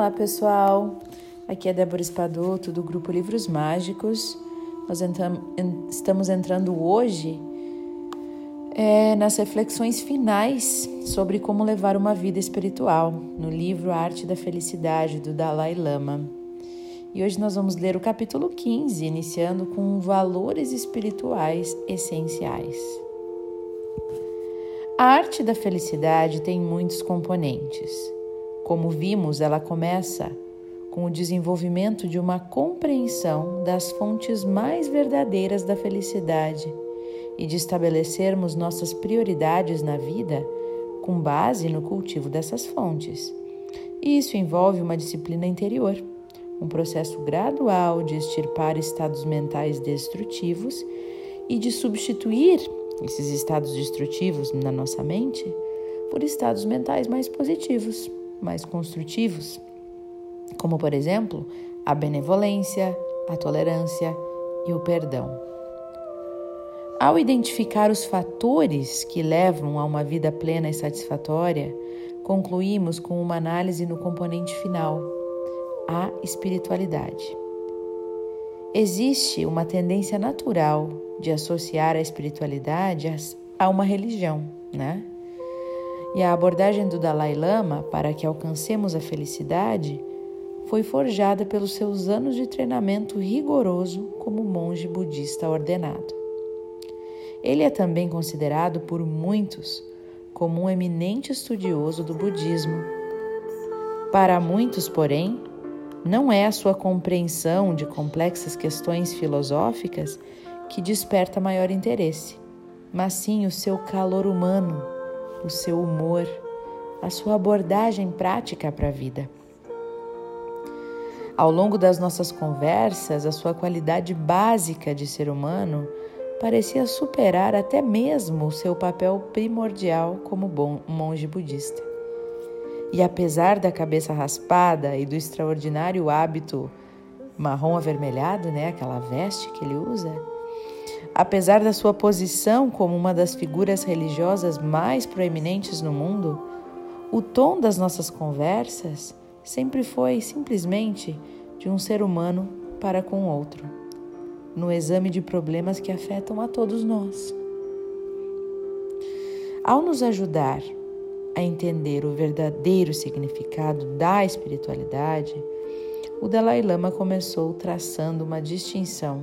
Olá pessoal, aqui é Débora Espadoto do grupo Livros Mágicos. Nós estamos entrando hoje é, nas reflexões finais sobre como levar uma vida espiritual, no livro A Arte da Felicidade do Dalai Lama. E hoje nós vamos ler o capítulo 15, iniciando com valores espirituais essenciais. A arte da felicidade tem muitos componentes. Como vimos, ela começa com o desenvolvimento de uma compreensão das fontes mais verdadeiras da felicidade e de estabelecermos nossas prioridades na vida com base no cultivo dessas fontes. E isso envolve uma disciplina interior, um processo gradual de extirpar estados mentais destrutivos e de substituir esses estados destrutivos na nossa mente por estados mentais mais positivos mais construtivos, como por exemplo a benevolência, a tolerância e o perdão. Ao identificar os fatores que levam a uma vida plena e satisfatória, concluímos com uma análise no componente final, a espiritualidade. Existe uma tendência natural de associar a espiritualidade a uma religião, né? E a abordagem do Dalai Lama para que alcancemos a felicidade foi forjada pelos seus anos de treinamento rigoroso como monge budista ordenado. Ele é também considerado por muitos como um eminente estudioso do budismo. Para muitos, porém, não é a sua compreensão de complexas questões filosóficas que desperta maior interesse, mas sim o seu calor humano o seu humor, a sua abordagem prática para a vida. Ao longo das nossas conversas, a sua qualidade básica de ser humano parecia superar até mesmo o seu papel primordial como bom monge budista. E apesar da cabeça raspada e do extraordinário hábito marrom avermelhado, né, aquela veste que ele usa, Apesar da sua posição como uma das figuras religiosas mais proeminentes no mundo, o tom das nossas conversas sempre foi simplesmente de um ser humano para com outro, no exame de problemas que afetam a todos nós. Ao nos ajudar a entender o verdadeiro significado da espiritualidade, o Dalai Lama começou traçando uma distinção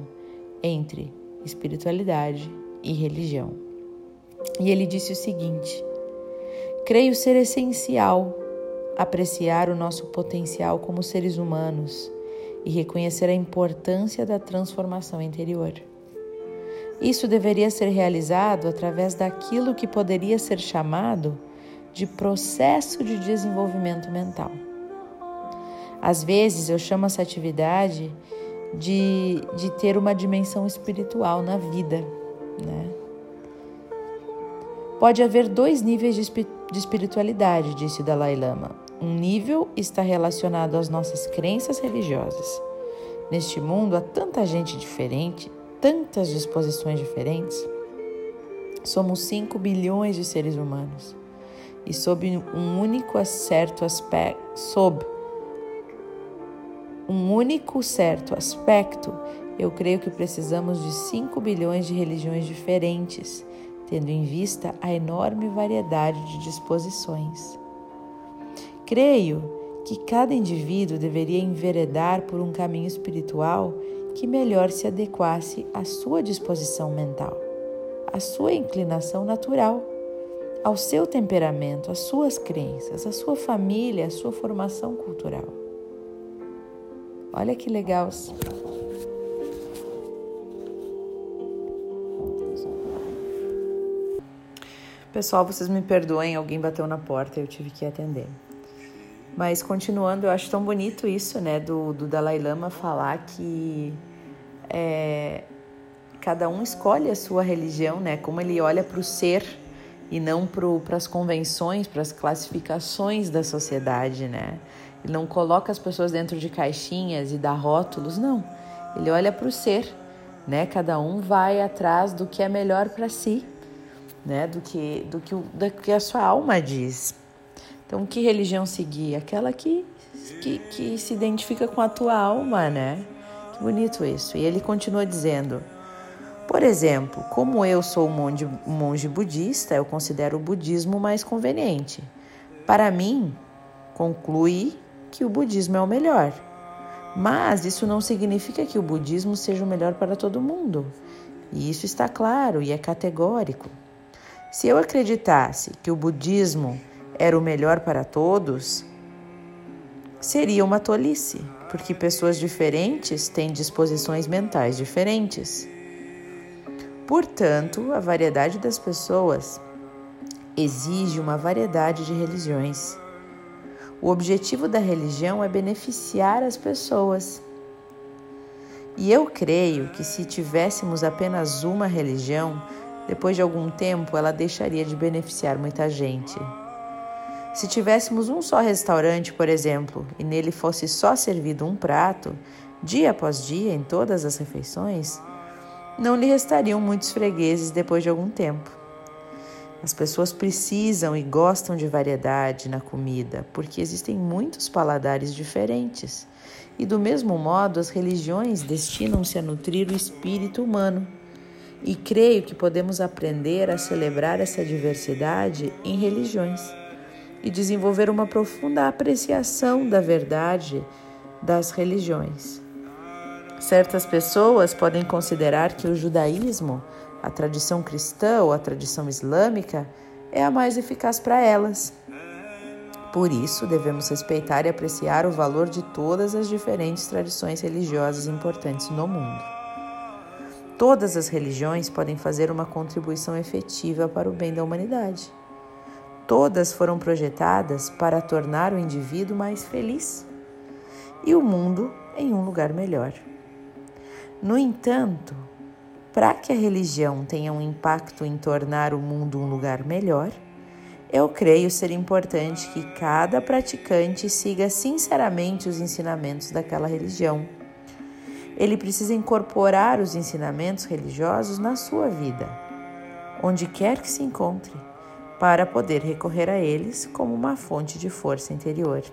entre espiritualidade e religião. E ele disse o seguinte: Creio ser essencial apreciar o nosso potencial como seres humanos e reconhecer a importância da transformação interior. Isso deveria ser realizado através daquilo que poderia ser chamado de processo de desenvolvimento mental. Às vezes eu chamo essa atividade de, de ter uma dimensão espiritual na vida. Né? Pode haver dois níveis de, de espiritualidade, disse Dalai Lama. Um nível está relacionado às nossas crenças religiosas. Neste mundo há tanta gente diferente, tantas disposições diferentes. Somos 5 bilhões de seres humanos. E sob um único certo aspecto, sob um único certo aspecto, eu creio que precisamos de 5 bilhões de religiões diferentes, tendo em vista a enorme variedade de disposições. Creio que cada indivíduo deveria enveredar por um caminho espiritual que melhor se adequasse à sua disposição mental, à sua inclinação natural, ao seu temperamento, às suas crenças, à sua família, à sua formação cultural. Olha que legal. Pessoal, vocês me perdoem, alguém bateu na porta e eu tive que atender. Mas continuando, eu acho tão bonito isso, né, do, do Dalai Lama falar que é, cada um escolhe a sua religião, né, como ele olha para o ser e não para as convenções, para as classificações da sociedade, né? Ele não coloca as pessoas dentro de caixinhas e dá rótulos, não. Ele olha para o ser, né? Cada um vai atrás do que é melhor para si, né? Do que, do, que, do que a sua alma diz. Então, que religião seguir? Aquela que que, que se identifica com a tua alma, né? Que bonito isso. E ele continua dizendo: por exemplo, como eu sou monge, monge budista, eu considero o budismo mais conveniente. Para mim, conclui que o budismo é o melhor. Mas isso não significa que o budismo seja o melhor para todo mundo. E isso está claro e é categórico. Se eu acreditasse que o budismo era o melhor para todos, seria uma tolice, porque pessoas diferentes têm disposições mentais diferentes. Portanto, a variedade das pessoas exige uma variedade de religiões. O objetivo da religião é beneficiar as pessoas. E eu creio que se tivéssemos apenas uma religião, depois de algum tempo ela deixaria de beneficiar muita gente. Se tivéssemos um só restaurante, por exemplo, e nele fosse só servido um prato, dia após dia, em todas as refeições, não lhe restariam muitos fregueses depois de algum tempo. As pessoas precisam e gostam de variedade na comida, porque existem muitos paladares diferentes. E do mesmo modo, as religiões destinam-se a nutrir o espírito humano. E creio que podemos aprender a celebrar essa diversidade em religiões e desenvolver uma profunda apreciação da verdade das religiões. Certas pessoas podem considerar que o judaísmo a tradição cristã ou a tradição islâmica é a mais eficaz para elas. Por isso, devemos respeitar e apreciar o valor de todas as diferentes tradições religiosas importantes no mundo. Todas as religiões podem fazer uma contribuição efetiva para o bem da humanidade. Todas foram projetadas para tornar o indivíduo mais feliz e o mundo em um lugar melhor. No entanto, para que a religião tenha um impacto em tornar o mundo um lugar melhor, eu creio ser importante que cada praticante siga sinceramente os ensinamentos daquela religião. Ele precisa incorporar os ensinamentos religiosos na sua vida, onde quer que se encontre, para poder recorrer a eles como uma fonte de força interior.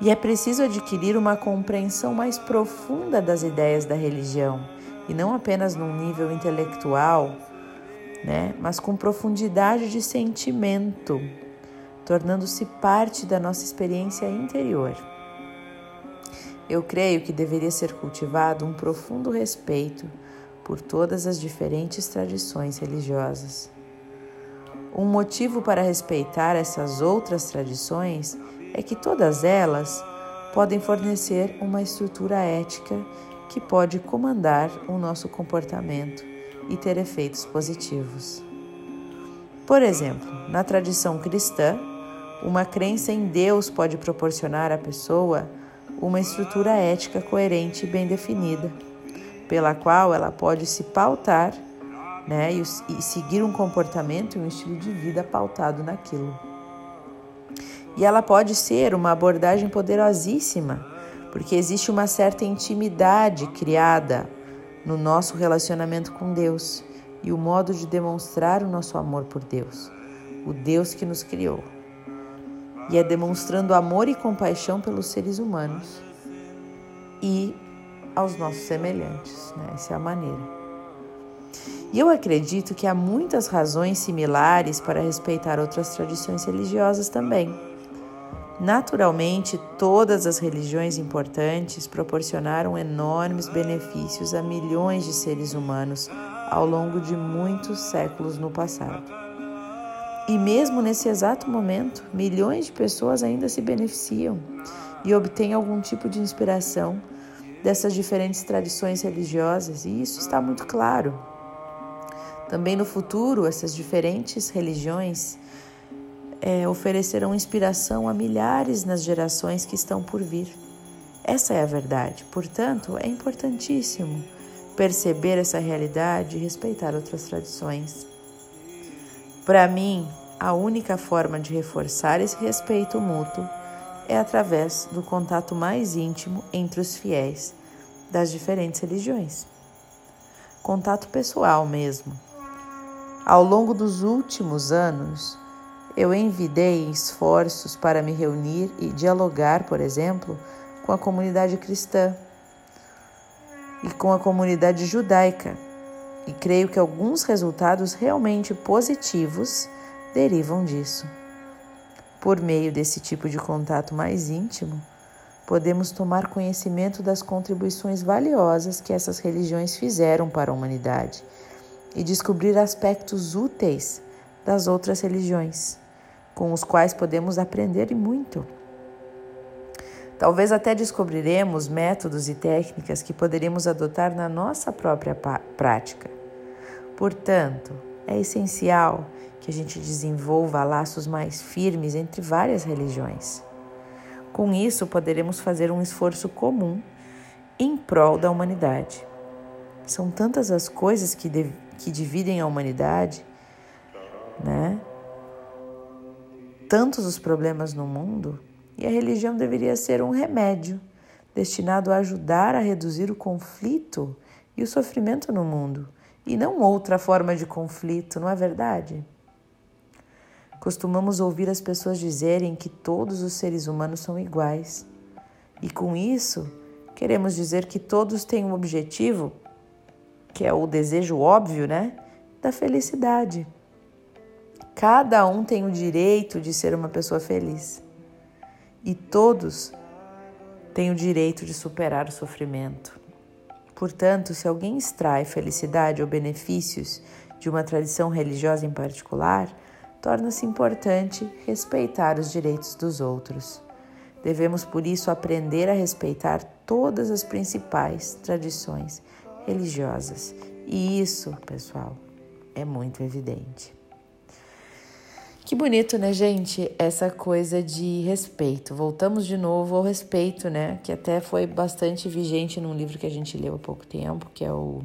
E é preciso adquirir uma compreensão mais profunda das ideias da religião e não apenas num nível intelectual, né, mas com profundidade de sentimento, tornando-se parte da nossa experiência interior. Eu creio que deveria ser cultivado um profundo respeito por todas as diferentes tradições religiosas. Um motivo para respeitar essas outras tradições é que todas elas podem fornecer uma estrutura ética que pode comandar o nosso comportamento e ter efeitos positivos. Por exemplo, na tradição cristã, uma crença em Deus pode proporcionar à pessoa uma estrutura ética coerente e bem definida, pela qual ela pode se pautar né, e, e seguir um comportamento e um estilo de vida pautado naquilo. E ela pode ser uma abordagem poderosíssima porque existe uma certa intimidade criada no nosso relacionamento com Deus e o modo de demonstrar o nosso amor por Deus, o Deus que nos criou. E é demonstrando amor e compaixão pelos seres humanos e aos nossos semelhantes, né? essa é a maneira. E eu acredito que há muitas razões similares para respeitar outras tradições religiosas também. Naturalmente, todas as religiões importantes proporcionaram enormes benefícios a milhões de seres humanos ao longo de muitos séculos no passado. E mesmo nesse exato momento, milhões de pessoas ainda se beneficiam e obtêm algum tipo de inspiração dessas diferentes tradições religiosas, e isso está muito claro. Também no futuro, essas diferentes religiões é, oferecerão inspiração a milhares nas gerações que estão por vir. Essa é a verdade. Portanto, é importantíssimo perceber essa realidade e respeitar outras tradições. Para mim, a única forma de reforçar esse respeito mútuo é através do contato mais íntimo entre os fiéis das diferentes religiões. Contato pessoal mesmo. Ao longo dos últimos anos, Eu envidei esforços para me reunir e dialogar, por exemplo, com a comunidade cristã e com a comunidade judaica, e creio que alguns resultados realmente positivos derivam disso. Por meio desse tipo de contato mais íntimo, podemos tomar conhecimento das contribuições valiosas que essas religiões fizeram para a humanidade e descobrir aspectos úteis das outras religiões, com os quais podemos aprender e muito. Talvez até descobriremos métodos e técnicas que poderíamos adotar na nossa própria prática. Portanto, é essencial que a gente desenvolva laços mais firmes entre várias religiões. Com isso, poderemos fazer um esforço comum em prol da humanidade. São tantas as coisas que, que dividem a humanidade, né? Tantos os problemas no mundo e a religião deveria ser um remédio destinado a ajudar a reduzir o conflito e o sofrimento no mundo, e não outra forma de conflito, não é verdade? Costumamos ouvir as pessoas dizerem que todos os seres humanos são iguais. E com isso, queremos dizer que todos têm um objetivo, que é o desejo óbvio, né? Da felicidade. Cada um tem o direito de ser uma pessoa feliz e todos têm o direito de superar o sofrimento. Portanto, se alguém extrai felicidade ou benefícios de uma tradição religiosa em particular, torna-se importante respeitar os direitos dos outros. Devemos, por isso, aprender a respeitar todas as principais tradições religiosas. E isso, pessoal, é muito evidente. Que bonito, né, gente? Essa coisa de respeito. Voltamos de novo ao respeito, né? Que até foi bastante vigente num livro que a gente leu há pouco tempo, que é o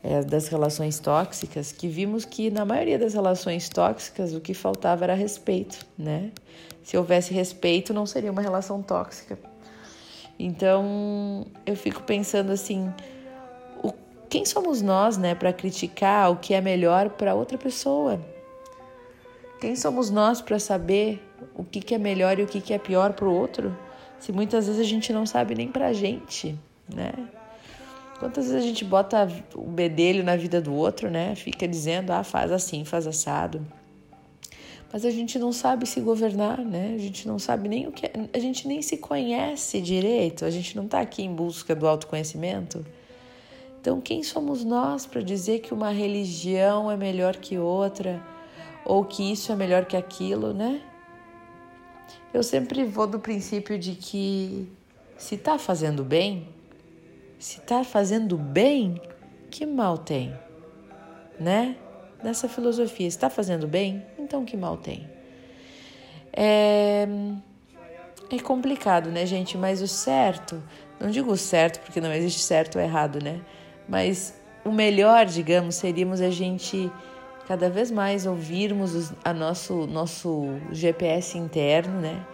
é, das relações tóxicas, que vimos que na maioria das relações tóxicas o que faltava era respeito, né? Se houvesse respeito, não seria uma relação tóxica. Então, eu fico pensando assim, o, quem somos nós, né, para criticar o que é melhor para outra pessoa? Quem somos nós para saber o que, que é melhor e o que, que é pior para o outro? Se muitas vezes a gente não sabe nem para a gente, né? Quantas vezes a gente bota o bedelho na vida do outro, né? Fica dizendo, ah, faz assim, faz assado. Mas a gente não sabe se governar, né? A gente não sabe nem o que. A gente nem se conhece direito, a gente não está aqui em busca do autoconhecimento. Então, quem somos nós para dizer que uma religião é melhor que outra? Ou que isso é melhor que aquilo, né? Eu sempre vou do princípio de que se tá fazendo bem, se tá fazendo bem, que mal tem, né? Nessa filosofia, se tá fazendo bem, então que mal tem. É, é complicado, né, gente? Mas o certo, não digo certo porque não existe certo ou errado, né? Mas o melhor, digamos, seríamos a gente cada vez mais ouvirmos a nosso nosso GPS interno, né?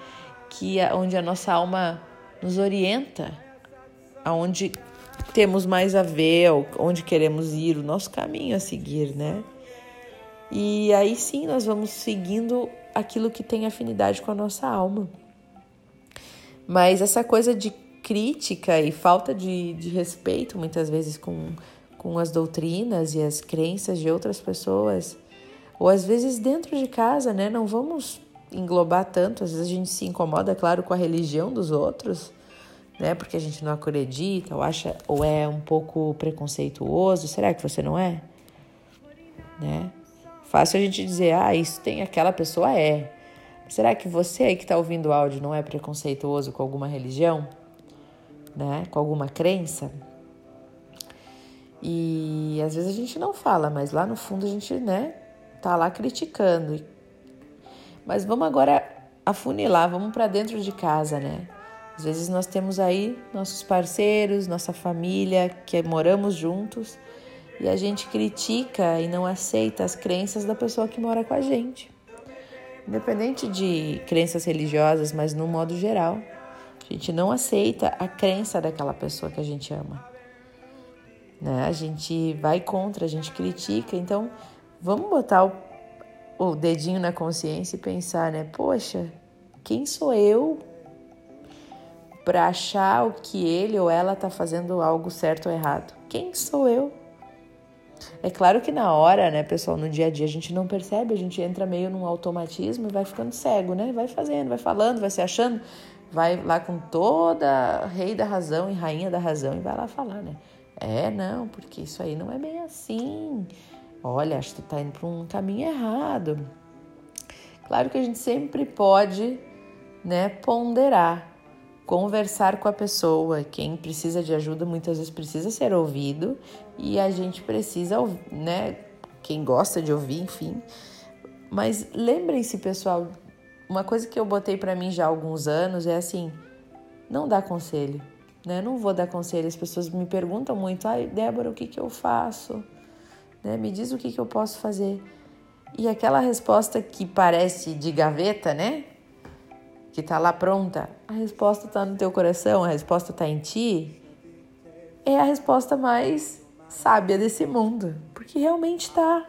Que é onde a nossa alma nos orienta, aonde temos mais a ver, onde queremos ir, o nosso caminho a seguir, né? E aí sim nós vamos seguindo aquilo que tem afinidade com a nossa alma. Mas essa coisa de crítica e falta de, de respeito, muitas vezes, com com as doutrinas e as crenças de outras pessoas, ou às vezes dentro de casa, né? Não vamos englobar tanto, às vezes a gente se incomoda, claro, com a religião dos outros, né? Porque a gente não acredita, ou acha, ou é um pouco preconceituoso. Será que você não é? Né? Fácil a gente dizer, ah, isso tem aquela pessoa é. Será que você aí que está ouvindo o áudio não é preconceituoso com alguma religião? Né? Com alguma crença? E às vezes a gente não fala, mas lá no fundo a gente, né, tá lá criticando. Mas vamos agora afunilar, vamos para dentro de casa, né? Às vezes nós temos aí nossos parceiros, nossa família, que moramos juntos, e a gente critica e não aceita as crenças da pessoa que mora com a gente. Independente de crenças religiosas, mas no modo geral, a gente não aceita a crença daquela pessoa que a gente ama né? A gente vai contra, a gente critica, então vamos botar o, o dedinho na consciência e pensar, né? Poxa, quem sou eu para achar o que ele ou ela está fazendo algo certo ou errado? Quem sou eu? É claro que na hora, né, pessoal, no dia a dia a gente não percebe, a gente entra meio num automatismo e vai ficando cego, né? Vai fazendo, vai falando, vai se achando, vai lá com toda rei da razão e rainha da razão e vai lá falar, né? É, não, porque isso aí não é bem assim. Olha, acho que tu tá indo para um caminho errado. Claro que a gente sempre pode, né, ponderar, conversar com a pessoa. Quem precisa de ajuda muitas vezes precisa ser ouvido e a gente precisa, né, quem gosta de ouvir, enfim. Mas lembrem-se, pessoal, uma coisa que eu botei para mim já há alguns anos é assim: não dá conselho, né? Não vou dar conselho. As pessoas me perguntam muito: ai, Débora, o que, que eu faço? Né? Me diz o que, que eu posso fazer. E aquela resposta que parece de gaveta, né? Que tá lá pronta, a resposta tá no teu coração, a resposta tá em ti, é a resposta mais sábia desse mundo, porque realmente tá.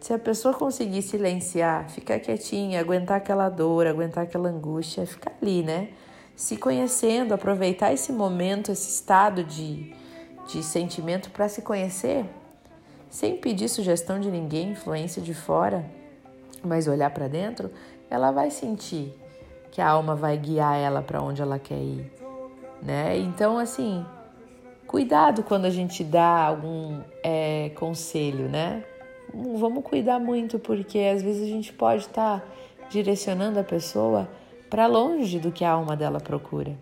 Se a pessoa conseguir silenciar, ficar quietinha, aguentar aquela dor, aguentar aquela angústia, ficar ali, né? Se conhecendo, aproveitar esse momento, esse estado de, de sentimento para se conhecer, sem pedir sugestão de ninguém, influência de fora, mas olhar para dentro, ela vai sentir que a alma vai guiar ela para onde ela quer ir, né? Então, assim, cuidado quando a gente dá algum é, conselho, né? Vamos cuidar muito, porque às vezes a gente pode estar tá direcionando a pessoa para longe do que a alma dela procura.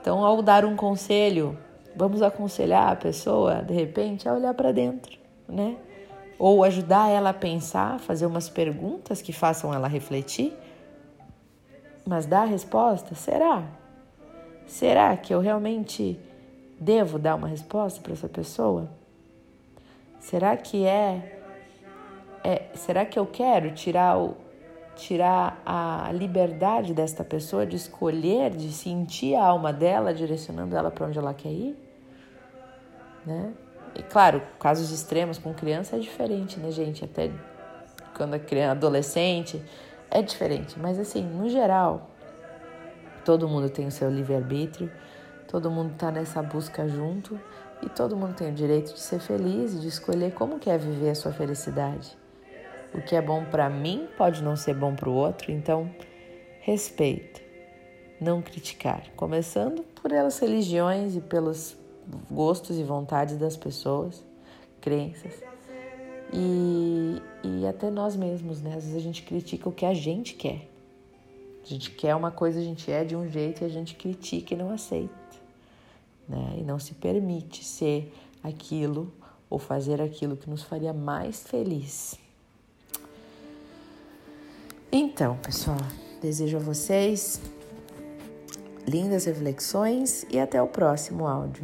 Então, ao dar um conselho, vamos aconselhar a pessoa, de repente, a olhar para dentro, né? Ou ajudar ela a pensar, fazer umas perguntas que façam ela refletir. Mas dar a resposta? Será? Será que eu realmente devo dar uma resposta para essa pessoa? Será que é, é será que eu quero tirar o tirar a liberdade desta pessoa de escolher, de sentir a alma dela direcionando ela para onde ela quer ir, né? E claro, casos extremos com criança é diferente, né, gente? Até quando a criança adolescente é diferente, mas assim, no geral, todo mundo tem o seu livre-arbítrio, todo mundo está nessa busca junto e todo mundo tem o direito de ser feliz e de escolher como quer viver a sua felicidade. O que é bom para mim pode não ser bom para o outro, então respeito, não criticar. Começando por elas religiões e pelos gostos e vontades das pessoas, crenças. E, e até nós mesmos, né? Às vezes a gente critica o que a gente quer. A gente quer uma coisa, a gente é de um jeito e a gente critica e não aceita. Né? E não se permite ser aquilo ou fazer aquilo que nos faria mais feliz. Então, pessoal, desejo a vocês lindas reflexões e até o próximo áudio.